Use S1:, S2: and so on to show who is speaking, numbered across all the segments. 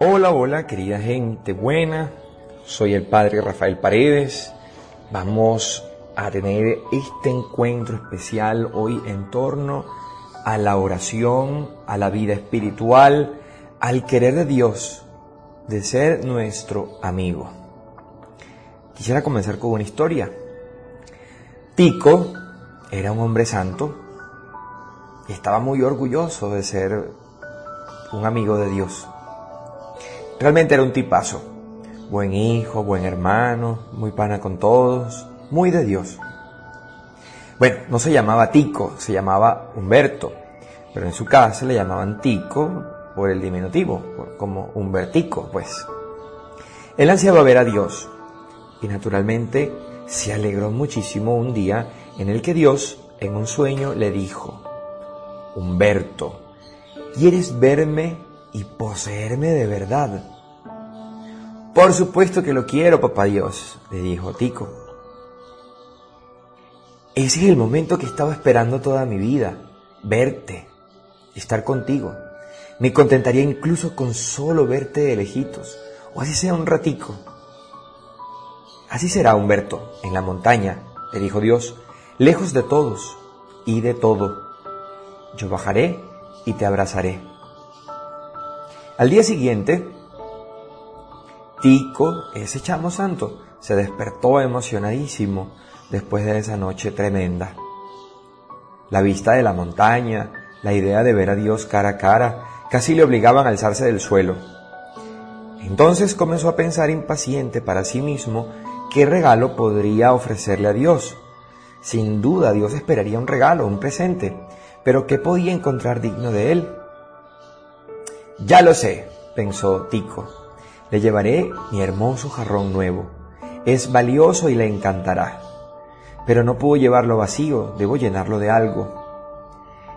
S1: Hola, hola, querida gente buena. Soy el padre Rafael Paredes. Vamos a tener este encuentro especial hoy en torno a la oración, a la vida espiritual, al querer de Dios, de ser nuestro amigo. Quisiera comenzar con una historia. Tico era un hombre santo y estaba muy orgulloso de ser un amigo de Dios. Realmente era un tipazo. Buen hijo, buen hermano, muy pana con todos, muy de Dios. Bueno, no se llamaba Tico, se llamaba Humberto, pero en su casa le llamaban Tico por el diminutivo, como Humbertico, pues. Él ansiaba ver a Dios y naturalmente se alegró muchísimo un día en el que Dios, en un sueño, le dijo, Humberto, ¿quieres verme y poseerme de verdad. Por supuesto que lo quiero, papá Dios, le dijo Tico. Ese es el momento que estaba esperando toda mi vida, verte, estar contigo. Me contentaría incluso con solo verte de lejitos, o así sea un ratico. Así será, Humberto, en la montaña, le dijo Dios, lejos de todos y de todo. Yo bajaré y te abrazaré. Al día siguiente, Tico, ese chamo santo, se despertó emocionadísimo después de esa noche tremenda. La vista de la montaña, la idea de ver a Dios cara a cara, casi le obligaban a alzarse del suelo. Entonces comenzó a pensar impaciente para sí mismo qué regalo podría ofrecerle a Dios. Sin duda Dios esperaría un regalo, un presente, pero ¿qué podía encontrar digno de él? Ya lo sé, pensó Tico. Le llevaré mi hermoso jarrón nuevo. Es valioso y le encantará. Pero no puedo llevarlo vacío, debo llenarlo de algo.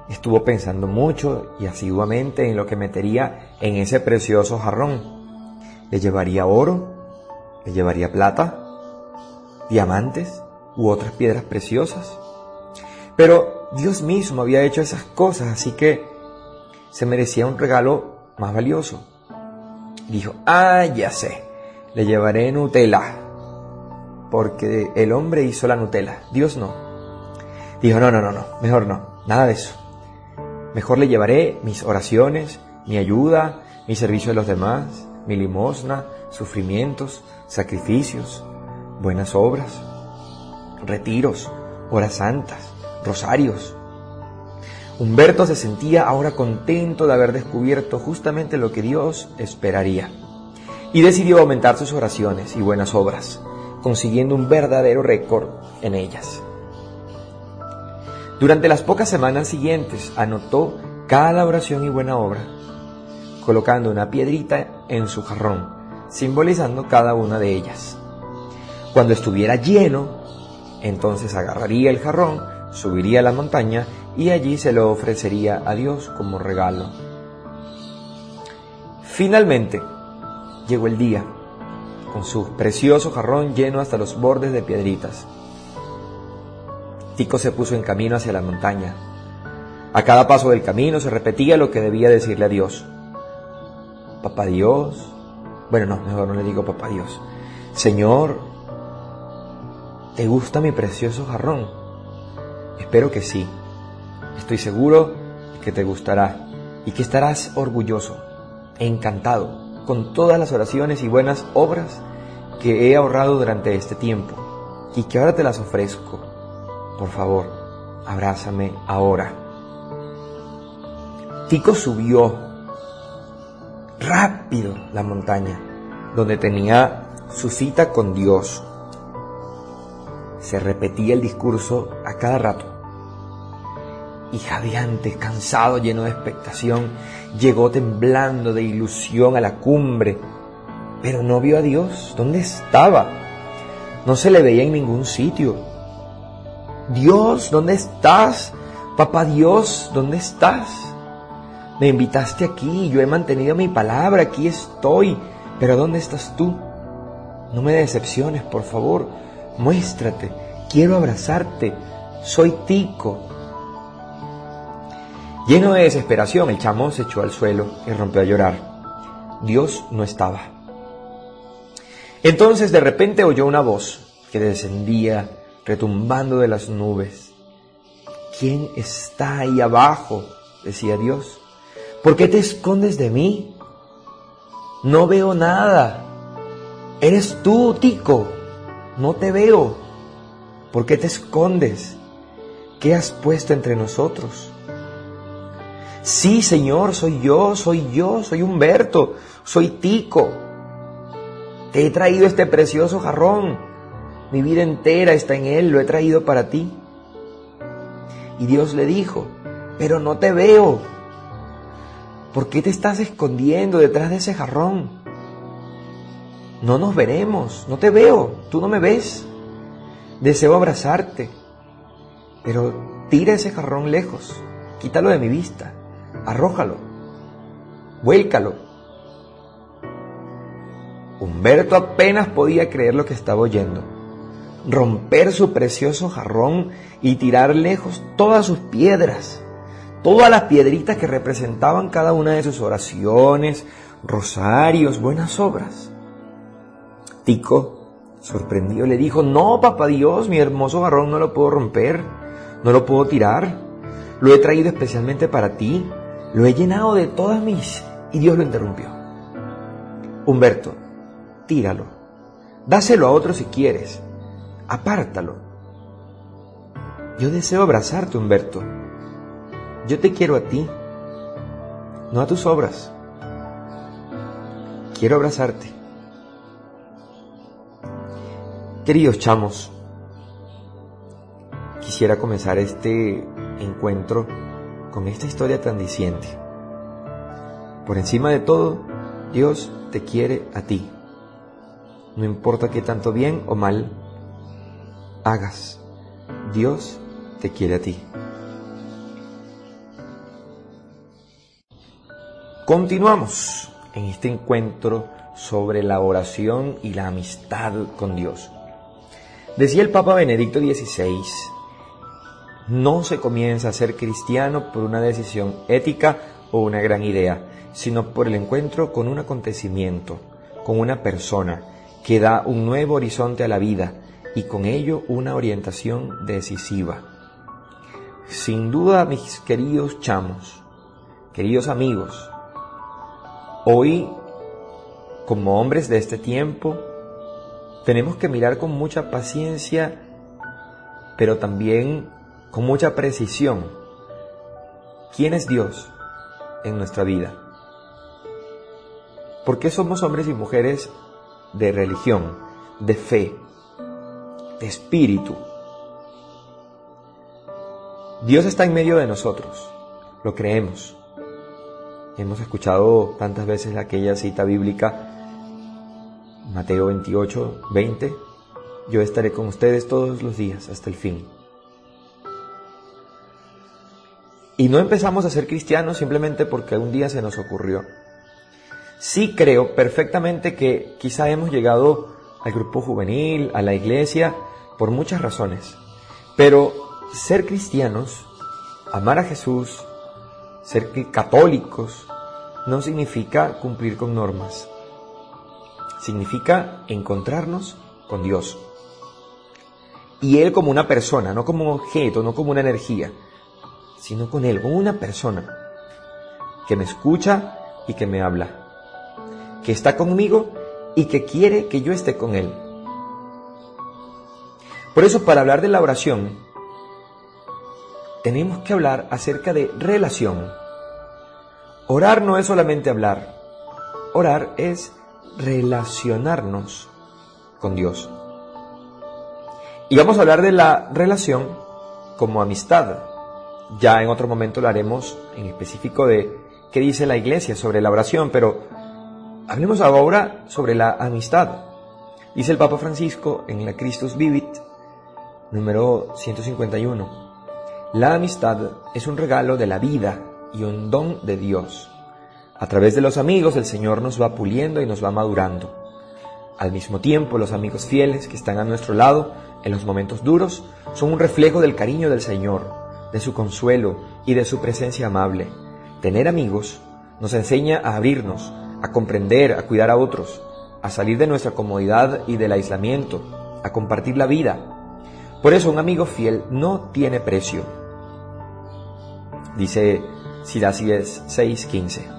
S1: Estuvo pensando mucho y asiduamente en lo que metería en ese precioso jarrón. ¿Le llevaría oro? ¿Le llevaría plata? ¿Diamantes? ¿U otras piedras preciosas? Pero Dios mismo había hecho esas cosas, así que se merecía un regalo más valioso. Dijo, ah, ya sé, le llevaré Nutella, porque el hombre hizo la Nutella, Dios no. Dijo, no, no, no, no, mejor no, nada de eso. Mejor le llevaré mis oraciones, mi ayuda, mi servicio a los demás, mi limosna, sufrimientos, sacrificios, buenas obras, retiros, horas santas, rosarios, Humberto se sentía ahora contento de haber descubierto justamente lo que Dios esperaría y decidió aumentar sus oraciones y buenas obras, consiguiendo un verdadero récord en ellas. Durante las pocas semanas siguientes anotó cada oración y buena obra, colocando una piedrita en su jarrón, simbolizando cada una de ellas. Cuando estuviera lleno, entonces agarraría el jarrón, subiría a la montaña y allí se lo ofrecería a Dios como regalo. Finalmente, llegó el día, con su precioso jarrón lleno hasta los bordes de piedritas. Tico se puso en camino hacia la montaña. A cada paso del camino se repetía lo que debía decirle a Dios. Papá Dios, bueno, no, mejor no le digo papá Dios. Señor, ¿te gusta mi precioso jarrón? Espero que sí. Estoy seguro que te gustará y que estarás orgulloso, encantado con todas las oraciones y buenas obras que he ahorrado durante este tiempo y que ahora te las ofrezco. Por favor, abrázame ahora. Tico subió rápido la montaña donde tenía su cita con Dios. Se repetía el discurso a cada rato y jadeante, cansado, lleno de expectación, llegó temblando de ilusión a la cumbre, pero no vio a Dios. ¿Dónde estaba? No se le veía en ningún sitio. Dios, ¿dónde estás? Papá Dios, ¿dónde estás? Me invitaste aquí, yo he mantenido mi palabra, aquí estoy, pero ¿dónde estás tú? No me decepciones, por favor, muéstrate, quiero abrazarte, soy Tico, Lleno de desesperación, el chamo se echó al suelo y rompió a llorar. Dios no estaba. Entonces de repente oyó una voz que descendía retumbando de las nubes. ¿Quién está ahí abajo? decía Dios. ¿Por qué te escondes de mí? No veo nada. Eres tú, Tico. No te veo. ¿Por qué te escondes? ¿Qué has puesto entre nosotros? Sí, Señor, soy yo, soy yo, soy Humberto, soy Tico. Te he traído este precioso jarrón. Mi vida entera está en él, lo he traído para ti. Y Dios le dijo, pero no te veo. ¿Por qué te estás escondiendo detrás de ese jarrón? No nos veremos, no te veo, tú no me ves. Deseo abrazarte, pero tira ese jarrón lejos, quítalo de mi vista, arrójalo, vuélcalo. Humberto apenas podía creer lo que estaba oyendo. Romper su precioso jarrón y tirar lejos todas sus piedras todas las piedritas que representaban cada una de sus oraciones, rosarios, buenas obras. Tico, sorprendido, le dijo, no, papá Dios, mi hermoso jarrón no lo puedo romper, no lo puedo tirar, lo he traído especialmente para ti, lo he llenado de todas mis... Y Dios lo interrumpió. Humberto, tíralo, dáselo a otro si quieres, apártalo. Yo deseo abrazarte, Humberto yo te quiero a ti, no a tus obras. Quiero abrazarte. Queridos chamos, quisiera comenzar este encuentro con esta historia tan diciente. Por encima de todo, Dios te quiere a ti. No importa qué tanto bien o mal hagas, Dios te quiere a ti. Continuamos en este encuentro sobre la oración y la amistad con Dios. Decía el Papa Benedicto XVI, no se comienza a ser cristiano por una decisión ética o una gran idea, sino por el encuentro con un acontecimiento, con una persona que da un nuevo horizonte a la vida y con ello una orientación decisiva. Sin duda, mis queridos chamos, queridos amigos, Hoy, como hombres de este tiempo, tenemos que mirar con mucha paciencia, pero también con mucha precisión quién es Dios en nuestra vida. ¿Por qué somos hombres y mujeres de religión, de fe, de espíritu? Dios está en medio de nosotros, lo creemos. Hemos escuchado tantas veces aquella cita bíblica, Mateo 28, 20, yo estaré con ustedes todos los días hasta el fin. Y no empezamos a ser cristianos simplemente porque un día se nos ocurrió. Sí creo perfectamente que quizá hemos llegado al grupo juvenil, a la iglesia, por muchas razones. Pero ser cristianos, amar a Jesús, ser católicos no significa cumplir con normas. Significa encontrarnos con Dios. Y Él como una persona, no como un objeto, no como una energía, sino con Él, como una persona que me escucha y que me habla, que está conmigo y que quiere que yo esté con Él. Por eso, para hablar de la oración, tenemos que hablar acerca de relación. Orar no es solamente hablar, orar es relacionarnos con Dios. Y vamos a hablar de la relación como amistad. Ya en otro momento lo haremos en específico de qué dice la iglesia sobre la oración, pero hablemos ahora sobre la amistad. Dice el Papa Francisco en la Christus Vivit, número 151. La amistad es un regalo de la vida y un don de Dios. A través de los amigos el Señor nos va puliendo y nos va madurando. Al mismo tiempo, los amigos fieles que están a nuestro lado en los momentos duros son un reflejo del cariño del Señor, de su consuelo y de su presencia amable. Tener amigos nos enseña a abrirnos, a comprender, a cuidar a otros, a salir de nuestra comodidad y del aislamiento, a compartir la vida. Por eso un amigo fiel no tiene precio. Dice Siracides 6:15.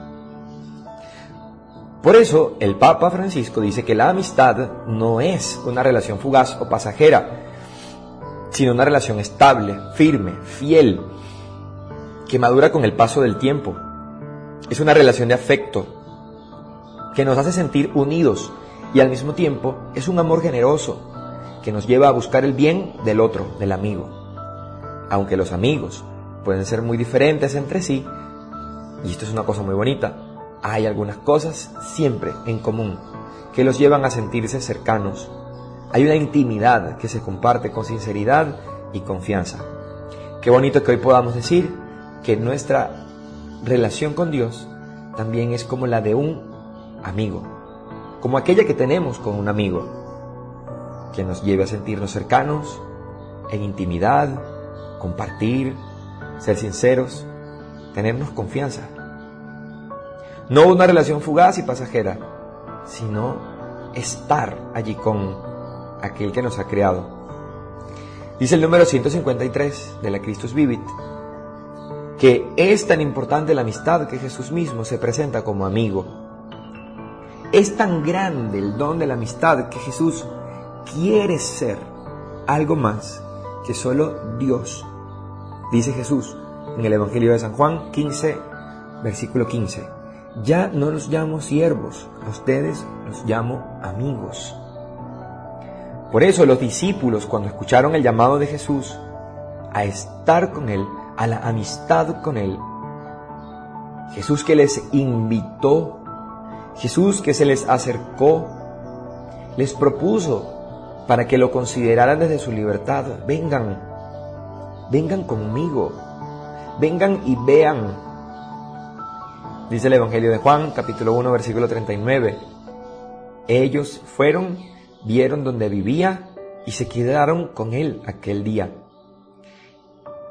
S1: Por eso el Papa Francisco dice que la amistad no es una relación fugaz o pasajera, sino una relación estable, firme, fiel, que madura con el paso del tiempo. Es una relación de afecto que nos hace sentir unidos y al mismo tiempo es un amor generoso que nos lleva a buscar el bien del otro, del amigo. Aunque los amigos pueden ser muy diferentes entre sí, y esto es una cosa muy bonita, hay algunas cosas siempre en común que los llevan a sentirse cercanos. Hay una intimidad que se comparte con sinceridad y confianza. Qué bonito que hoy podamos decir que nuestra relación con Dios también es como la de un amigo, como aquella que tenemos con un amigo, que nos lleve a sentirnos cercanos, en intimidad, compartir, ser sinceros, tenernos confianza. No una relación fugaz y pasajera, sino estar allí con aquel que nos ha creado. Dice el número 153 de la Christus Vivit, que es tan importante la amistad que Jesús mismo se presenta como amigo. Es tan grande el don de la amistad que Jesús quiere ser algo más que solo Dios. Dice Jesús en el Evangelio de San Juan 15, versículo 15. Ya no los llamo siervos, a ustedes los llamo amigos. Por eso los discípulos, cuando escucharon el llamado de Jesús a estar con Él, a la amistad con Él. Jesús que les invitó, Jesús que se les acercó, les propuso para que lo consideraran desde su libertad. Vengan, vengan conmigo, vengan y vean. Dice el Evangelio de Juan, capítulo 1, versículo 39. Ellos fueron, vieron donde vivía y se quedaron con él aquel día.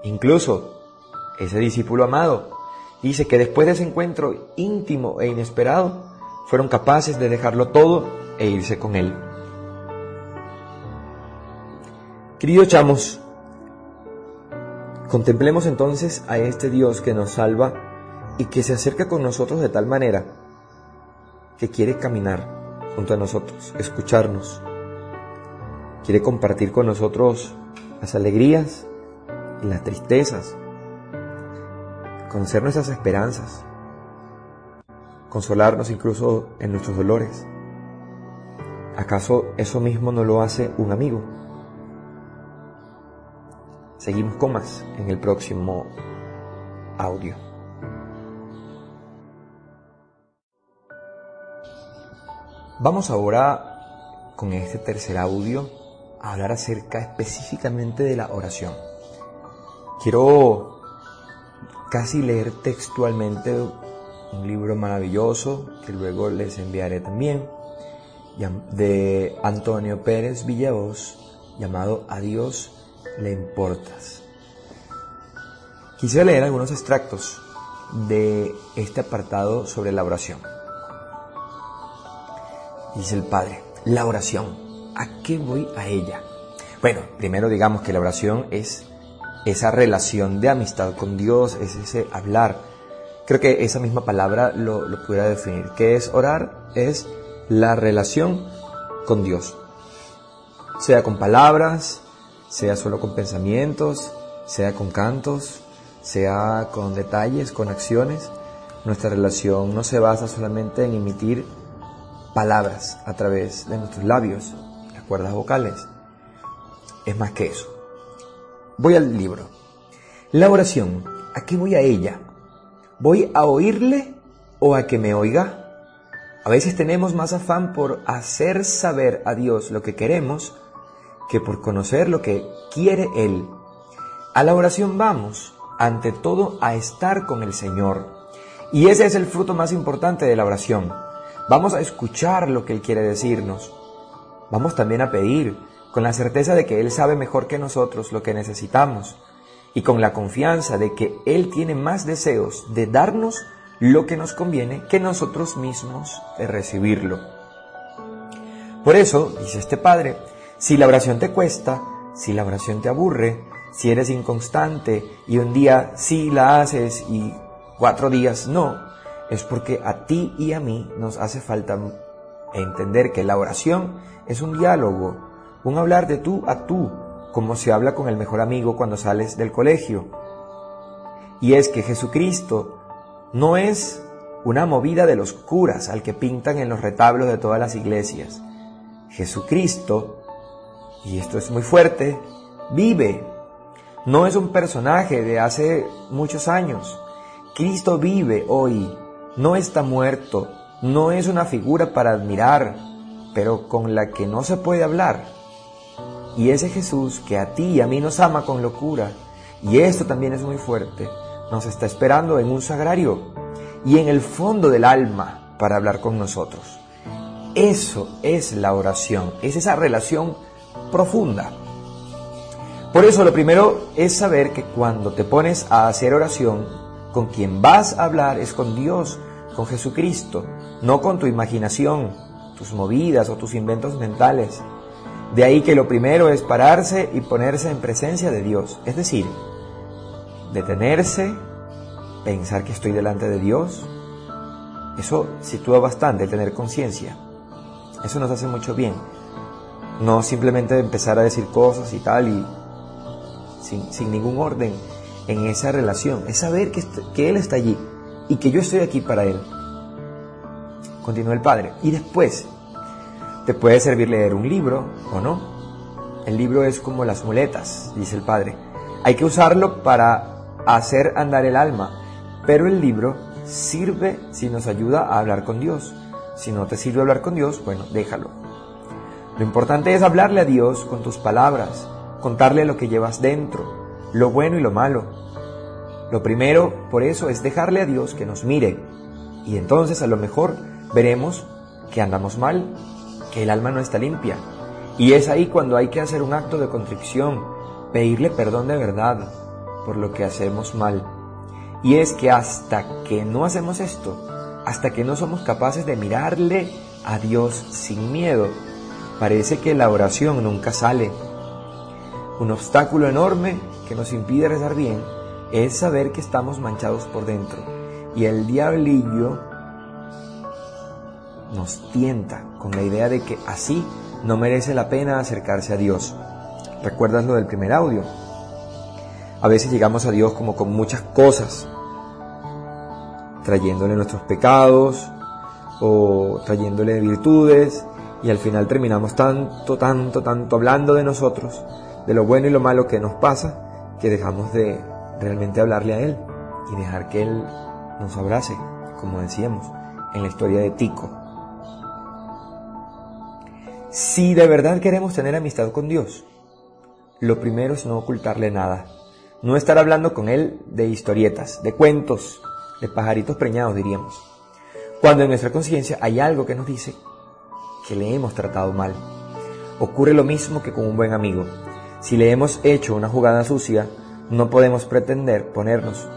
S1: Incluso ese discípulo amado, dice que después de ese encuentro íntimo e inesperado, fueron capaces de dejarlo todo e irse con él. Queridos chamos, contemplemos entonces a este Dios que nos salva y que se acerca con nosotros de tal manera que quiere caminar junto a nosotros, escucharnos, quiere compartir con nosotros las alegrías y las tristezas, conocer nuestras esperanzas, consolarnos incluso en nuestros dolores. ¿Acaso eso mismo no lo hace un amigo? Seguimos con más en el próximo audio. Vamos ahora con este tercer audio a hablar acerca específicamente de la oración. Quiero casi leer textualmente un libro maravilloso que luego les enviaré también, de Antonio Pérez Villavoz, llamado A Dios le importas. Quisiera leer algunos extractos de este apartado sobre la oración. Dice el Padre, la oración, ¿a qué voy a ella? Bueno, primero digamos que la oración es esa relación de amistad con Dios, es ese hablar. Creo que esa misma palabra lo, lo pudiera definir. ¿Qué es orar? Es la relación con Dios. Sea con palabras, sea solo con pensamientos, sea con cantos, sea con detalles, con acciones. Nuestra relación no se basa solamente en emitir palabras a través de nuestros labios, las cuerdas vocales. Es más que eso. Voy al libro. La oración, ¿a qué voy a ella? ¿Voy a oírle o a que me oiga? A veces tenemos más afán por hacer saber a Dios lo que queremos que por conocer lo que quiere Él. A la oración vamos, ante todo, a estar con el Señor. Y ese es el fruto más importante de la oración. Vamos a escuchar lo que Él quiere decirnos. Vamos también a pedir, con la certeza de que Él sabe mejor que nosotros lo que necesitamos y con la confianza de que Él tiene más deseos de darnos lo que nos conviene que nosotros mismos de recibirlo. Por eso, dice este padre, si la oración te cuesta, si la oración te aburre, si eres inconstante y un día sí la haces y cuatro días no, es porque a ti y a mí nos hace falta entender que la oración es un diálogo, un hablar de tú a tú, como se habla con el mejor amigo cuando sales del colegio. Y es que Jesucristo no es una movida de los curas al que pintan en los retablos de todas las iglesias. Jesucristo, y esto es muy fuerte, vive. No es un personaje de hace muchos años. Cristo vive hoy, no está muerto, no es una figura para admirar, pero con la que no se puede hablar. Y ese Jesús que a ti y a mí nos ama con locura, y esto también es muy fuerte, nos está esperando en un sagrario y en el fondo del alma para hablar con nosotros. Eso es la oración, es esa relación profunda. Por eso lo primero es saber que cuando te pones a hacer oración, con quien vas a hablar es con Dios, con Jesucristo, no con tu imaginación, tus movidas o tus inventos mentales. De ahí que lo primero es pararse y ponerse en presencia de Dios, es decir, detenerse, pensar que estoy delante de Dios. Eso sitúa bastante tener conciencia. Eso nos hace mucho bien. No simplemente empezar a decir cosas y tal y sin, ningún orden en esa relación. Es saber que, que Él está allí y que yo estoy aquí para Él. Continúa el Padre. Y después, te puede servir leer un libro o no. El libro es como las muletas, dice el padre. Hay que usarlo para hacer andar el alma, pero el libro sirve si nos ayuda a hablar con Dios. Si no te sirve hablar con Dios, bueno, déjalo. Lo importante es hablarle a Dios con tus palabras, contarle lo que llevas dentro, lo bueno y lo malo. Lo primero, por eso, es dejarle a Dios que nos mire. Y entonces a lo mejor veremos que andamos mal que el alma no está limpia. Y es ahí cuando hay que hacer un acto de contrición, pedirle perdón de verdad por lo que hacemos mal. Y es que hasta que no hacemos esto, hasta que no somos capaces de mirarle a Dios sin miedo, parece que la oración nunca sale. Un obstáculo enorme que nos impide rezar bien es saber que estamos manchados por dentro. Y el diablillo nos tienta con la idea de que así no merece la pena acercarse a Dios. ¿Recuerdas lo del primer audio? A veces llegamos a Dios como con muchas cosas, trayéndole nuestros pecados o trayéndole virtudes y al final terminamos tanto, tanto, tanto hablando de nosotros, de lo bueno y lo malo que nos pasa, que dejamos de realmente hablarle a Él y dejar que Él nos abrace, como decíamos en la historia de Tico. Si de verdad queremos tener amistad con Dios, lo primero es no ocultarle nada. No estar hablando con Él de historietas, de cuentos, de pajaritos preñados, diríamos. Cuando en nuestra conciencia hay algo que nos dice que le hemos tratado mal. Ocurre lo mismo que con un buen amigo. Si le hemos hecho una jugada sucia, no podemos pretender ponernos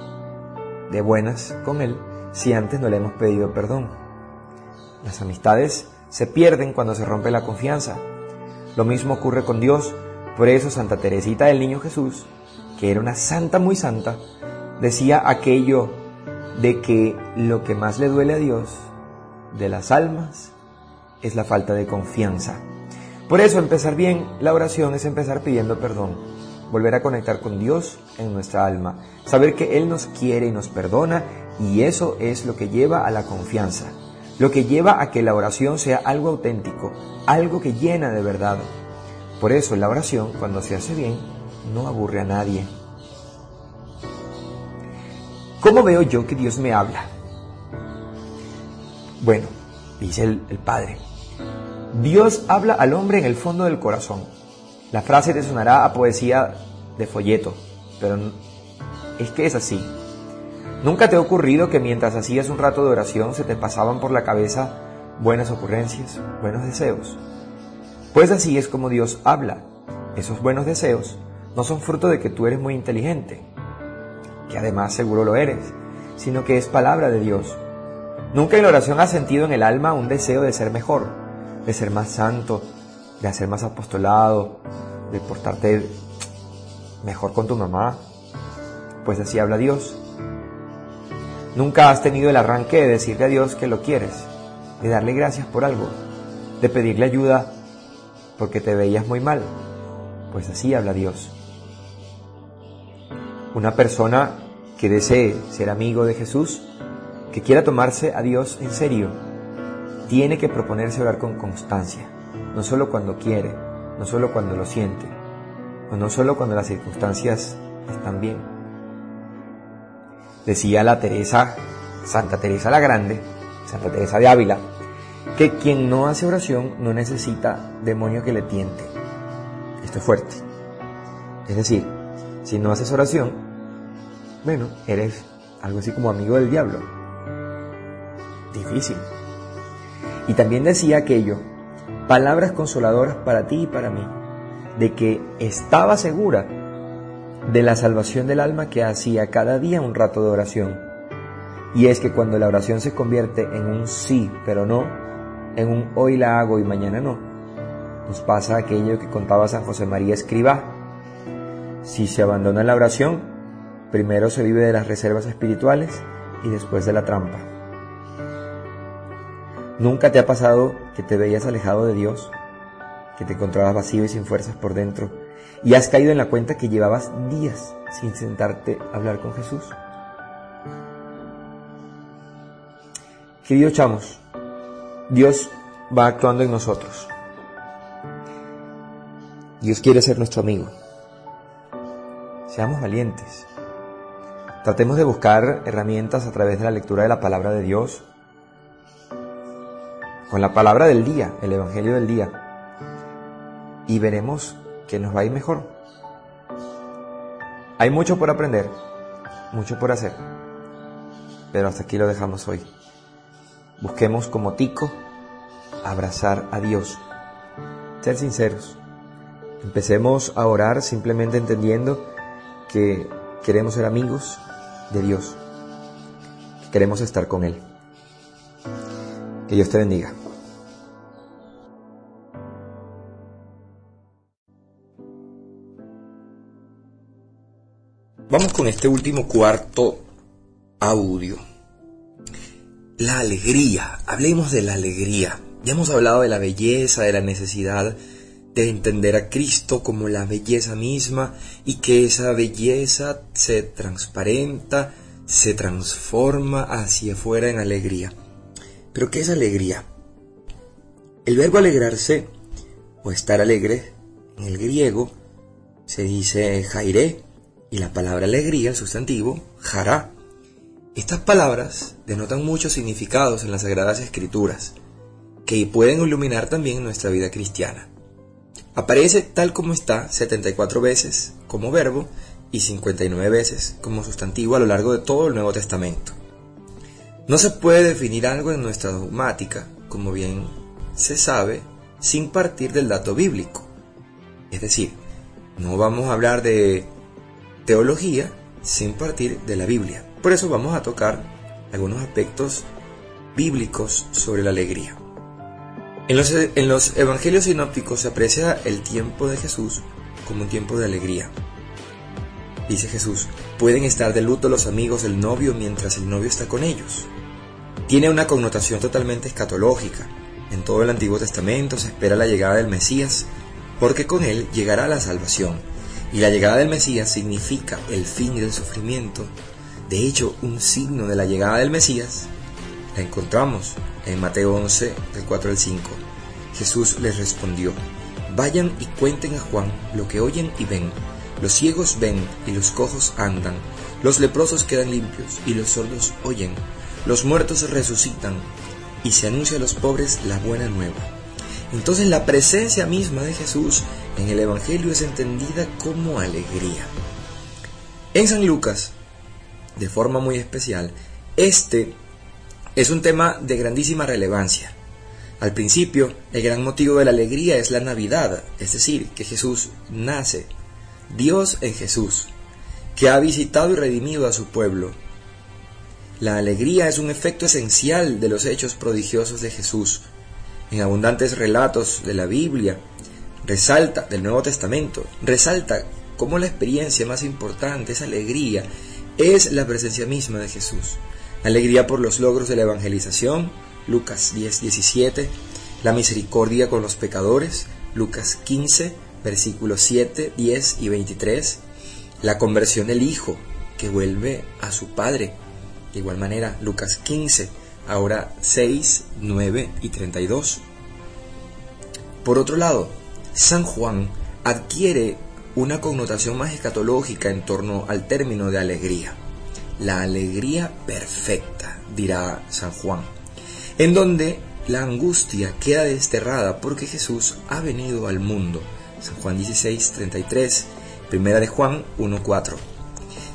S1: de buenas con Él si antes no le hemos pedido perdón. Las amistades se pierden cuando se rompe la confianza. Lo mismo ocurre con Dios. Por eso Santa Teresita del Niño Jesús, que era una santa muy santa, decía aquello de que lo que más le duele a Dios de las almas es la falta de confianza. Por eso empezar bien la oración es empezar pidiendo perdón, volver a conectar con Dios en nuestra alma, saber que Él nos quiere y nos perdona y eso es lo que lleva a la confianza lo que lleva a que la oración sea algo auténtico, algo que llena de verdad. Por eso la oración, cuando se hace bien, no aburre a nadie. ¿Cómo veo yo que Dios me habla? Bueno, dice el, Padre, Dios habla al hombre en el fondo del corazón. La frase te sonará a poesía de folleto, pero es que es así. ¿Nunca te ha ocurrido que mientras hacías un rato de oración se te pasaban por la cabeza buenas ocurrencias, buenos deseos? Pues así es como Dios habla. Esos buenos deseos no son fruto de que tú eres muy inteligente, que además seguro lo eres, sino que es palabra de Dios. Nunca en la oración has sentido en el alma un deseo de ser mejor, de ser más santo, de hacer más apostolado, de portarte mejor con tu mamá. Pues así habla Dios. Nunca has tenido el arranque de decirle a Dios que lo quieres, de darle gracias por algo, de pedirle ayuda porque te veías muy mal. Pues así habla Dios. Una persona que desee ser amigo de Jesús, que quiera tomarse a Dios en serio, tiene que proponerse orar con constancia, no solo cuando quiere, no solo cuando lo siente, o no solo cuando las circunstancias están bien. Decía la Teresa, Santa Teresa la Grande, Santa Teresa de Ávila, que quien no hace oración no necesita demonio que le tiente. Esto es fuerte. Es decir, si no haces oración, bueno, eres algo así como amigo del diablo. Difícil. Y también decía aquello, palabras consoladoras para ti y para mí, de que estaba segura de la salvación del alma que hacía cada día un rato de oración. Y es que cuando la oración se convierte en un sí, pero no, en un hoy la hago y mañana no, nos pasa aquello que contaba San José María Escriba. Si se abandona la oración, primero se vive de las reservas espirituales y después de la trampa. ¿Nunca te ha pasado que te veías alejado de Dios? que te encontrabas vacío y sin fuerzas por dentro, y has caído en la cuenta que llevabas días sin sentarte a hablar con Jesús. Queridos chamos, Dios va actuando en nosotros. Dios quiere ser nuestro amigo. Seamos valientes. Tratemos de buscar herramientas a través de la lectura de la palabra de Dios, con la palabra del día, el Evangelio del día, y veremos que nos va a ir mejor. Hay mucho por aprender, mucho por hacer, pero hasta aquí lo dejamos hoy. Busquemos como Tico abrazar a Dios, ser sinceros. Empecemos a orar simplemente entendiendo que queremos ser amigos de Dios, que queremos estar con Él. Que Dios te bendiga. Vamos con este último cuarto audio. La alegría. Hablemos de la alegría. Ya hemos hablado de la belleza, de la necesidad de entender a Cristo como la belleza misma y que esa belleza se transparenta, se transforma hacia afuera en alegría. Pero ¿qué es alegría? El verbo alegrarse o estar alegre en el griego se dice jairé y la palabra alegría, el sustantivo, jara. Estas palabras denotan muchos significados en las Sagradas Escrituras, que pueden iluminar también nuestra vida cristiana. Aparece tal como está 74 veces como verbo y 59 veces como sustantivo a lo largo de todo el Nuevo Testamento. No se puede definir algo en nuestra dogmática, como bien se sabe, sin partir del dato bíblico. Es decir, no vamos a hablar de teología sin partir de la Biblia. Por eso vamos a tocar algunos aspectos bíblicos sobre la alegría. En los, evangelios sinópticos se aprecia el tiempo de Jesús como un tiempo de alegría. Dice Jesús, pueden estar de luto los amigos del novio mientras el novio está con ellos. Tiene una connotación totalmente escatológica. En todo el Antiguo Testamento se espera la llegada del Mesías, porque con él llegará la salvación y la llegada del Mesías significa el fin del sufrimiento. De hecho, un signo de la llegada del Mesías la encontramos en Mateo 11, del 4 al 5. Jesús les respondió, Vayan y cuenten a Juan lo que oyen y ven. Los ciegos ven y los cojos andan, los leprosos quedan limpios y los sordos oyen, los muertos resucitan y se anuncia a los pobres la buena nueva. Entonces la presencia misma de Jesús en el Evangelio es entendida como alegría. En San Lucas, de forma muy especial, este es un tema de grandísima relevancia. Al principio, el gran motivo de la alegría es la Navidad, es decir, que Jesús nace, Dios en Jesús, que ha visitado y redimido a su pueblo. La alegría es un efecto esencial de los hechos prodigiosos de Jesús. En abundantes relatos de la Biblia, resalta del Nuevo Testamento, resalta cómo la experiencia más importante, esa alegría, es la presencia misma de Jesús. Alegría por los logros de la evangelización, Lucas 10, 17, la misericordia con los pecadores, Lucas 15, versículos 7, 10 y 23, la conversión del Hijo, que vuelve a su Padre, de igual manera, Lucas 15, ahora 6, 9 y 32. Por otro lado, San Juan adquiere una connotación más escatológica en torno al término de alegría. La alegría perfecta, dirá San Juan, en donde la angustia queda desterrada porque Jesús ha venido al mundo. San Juan 16, 33, primera de Juan 1, 4.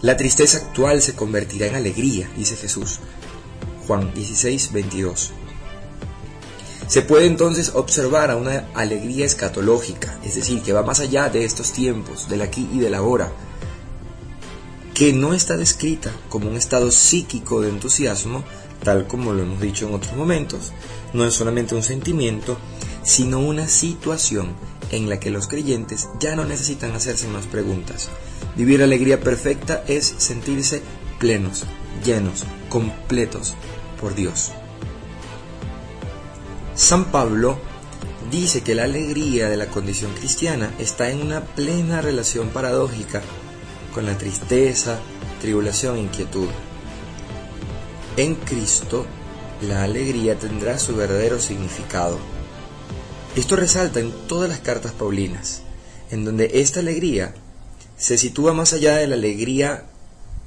S1: La tristeza actual se convertirá en alegría, dice Jesús. Juan 16, 22. Se puede entonces observar a una alegría escatológica, es decir, que va más allá de estos tiempos, del aquí y del ahora, que no está descrita como un estado psíquico de entusiasmo, tal como lo hemos dicho en otros momentos, no es solamente un sentimiento, sino una situación en la que los creyentes ya no necesitan hacerse más preguntas. Vivir alegría perfecta es sentirse plenos, llenos, completos por Dios. San Pablo dice que la alegría de la condición cristiana está en una plena relación paradójica con la tristeza, tribulación e inquietud. En Cristo, la alegría tendrá su verdadero significado. Esto resalta en todas las cartas paulinas, en donde esta alegría se sitúa más allá de la alegría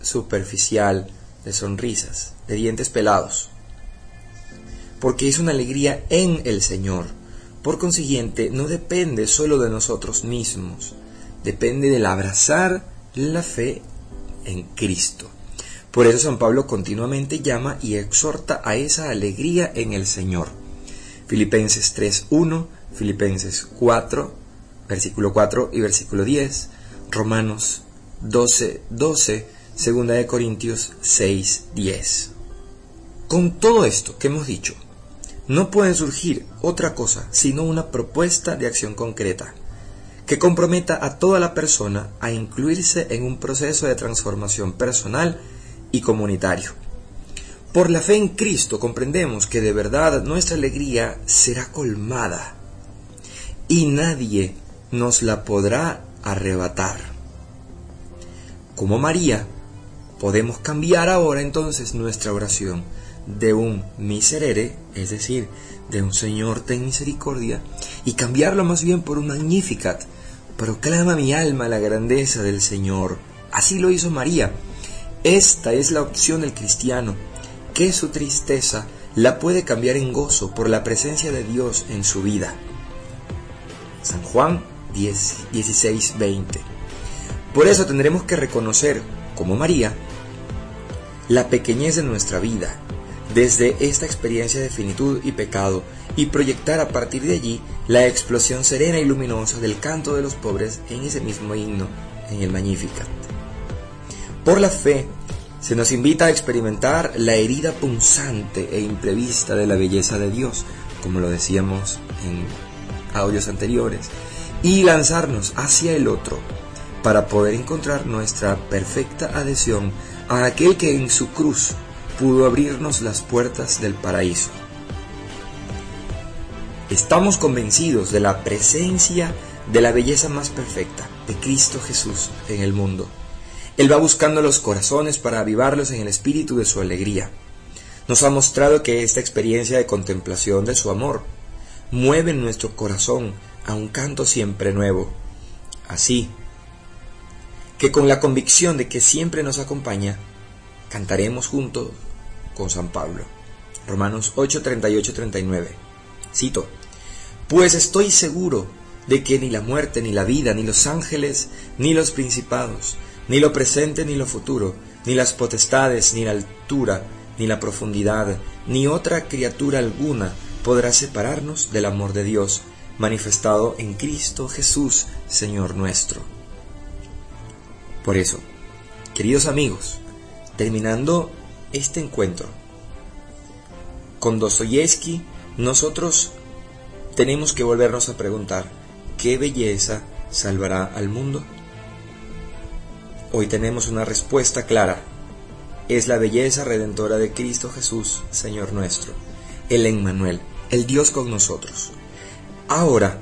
S1: superficial de sonrisas, de dientes pelados porque es una alegría en el Señor. Por consiguiente, no depende solo de nosotros mismos, depende del abrazar la fe en Cristo. Por eso San Pablo continuamente llama y exhorta a esa alegría en el Señor. Filipenses 3.1, Filipenses 4, versículo 4 y versículo 10, Romanos 12, 12, Segunda de Corintios 6, 10. Con todo esto que hemos dicho, no puede surgir otra cosa sino una propuesta de acción concreta que comprometa a toda la persona a incluirse en un proceso de transformación personal y comunitario. Por la fe en Cristo comprendemos que de verdad nuestra alegría será colmada y nadie nos la podrá arrebatar. Como María, podemos cambiar ahora entonces nuestra oración de un miserere, es decir, de un Señor ten misericordia, y cambiarlo más bien por un Magnificat. Proclama mi alma la grandeza del Señor. Así lo hizo María. Esta es la opción del cristiano, que su tristeza la puede cambiar en gozo por la presencia de Dios en su vida. San Juan 16, 20. Por eso tendremos que reconocer, como María, la pequeñez de nuestra vida desde esta experiencia de finitud y pecado y proyectar a partir de allí la explosión serena y luminosa del canto de los pobres en ese mismo himno, en el Magnificat. Por la fe, se nos invita a experimentar la herida punzante e imprevista de la belleza de Dios, como lo decíamos en audios anteriores, y lanzarnos hacia el otro para poder encontrar nuestra perfecta adhesión a aquel que en su cruz pudo abrirnos las puertas del paraíso. Estamos convencidos de la presencia de la belleza más perfecta de Cristo Jesús en el mundo. Él va buscando los corazones para avivarlos en el espíritu de su alegría. Nos ha mostrado que esta experiencia de contemplación de su amor mueve en nuestro corazón a un canto siempre nuevo. Así que con la convicción de que siempre nos acompaña, cantaremos juntos con San Pablo. Romanos 8, 38, 39. Cito, Pues estoy seguro de que ni la muerte, ni la vida, ni los ángeles, ni los principados, ni lo presente, ni lo futuro, ni las potestades, ni la altura, ni la profundidad, ni otra criatura alguna podrá separarnos del amor de Dios manifestado en Cristo Jesús, Señor nuestro. Por eso, queridos amigos, terminando este encuentro con Dostoyevsky, nosotros tenemos que volvernos a preguntar, ¿qué belleza salvará al mundo? Hoy tenemos una respuesta clara. Es la belleza redentora de Cristo Jesús, Señor nuestro, el Emmanuel, el Dios con nosotros. Ahora,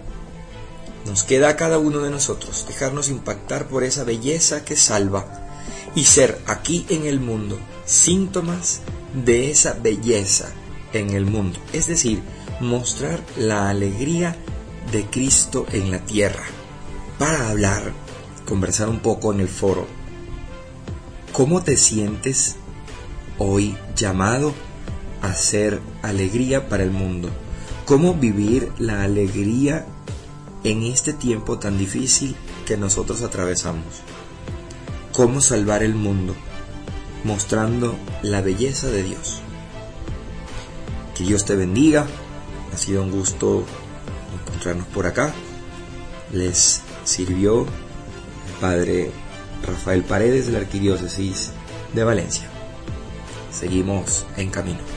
S1: nos queda a cada uno de nosotros dejarnos impactar por esa belleza que salva y ser aquí en el mundo síntomas de esa belleza en el mundo, es decir, mostrar la alegría de Cristo en la tierra. Para hablar, conversar un poco en el foro, ¿cómo te sientes hoy llamado a ser alegría para el mundo? ¿Cómo vivir la alegría en este tiempo tan difícil que nosotros atravesamos? ¿Cómo salvar el mundo? Mostrando la belleza de Dios. Que Dios te bendiga. Ha sido un gusto encontrarnos por acá. Les sirvió el Padre Rafael Paredes de la Arquidiócesis de Valencia. Seguimos en camino.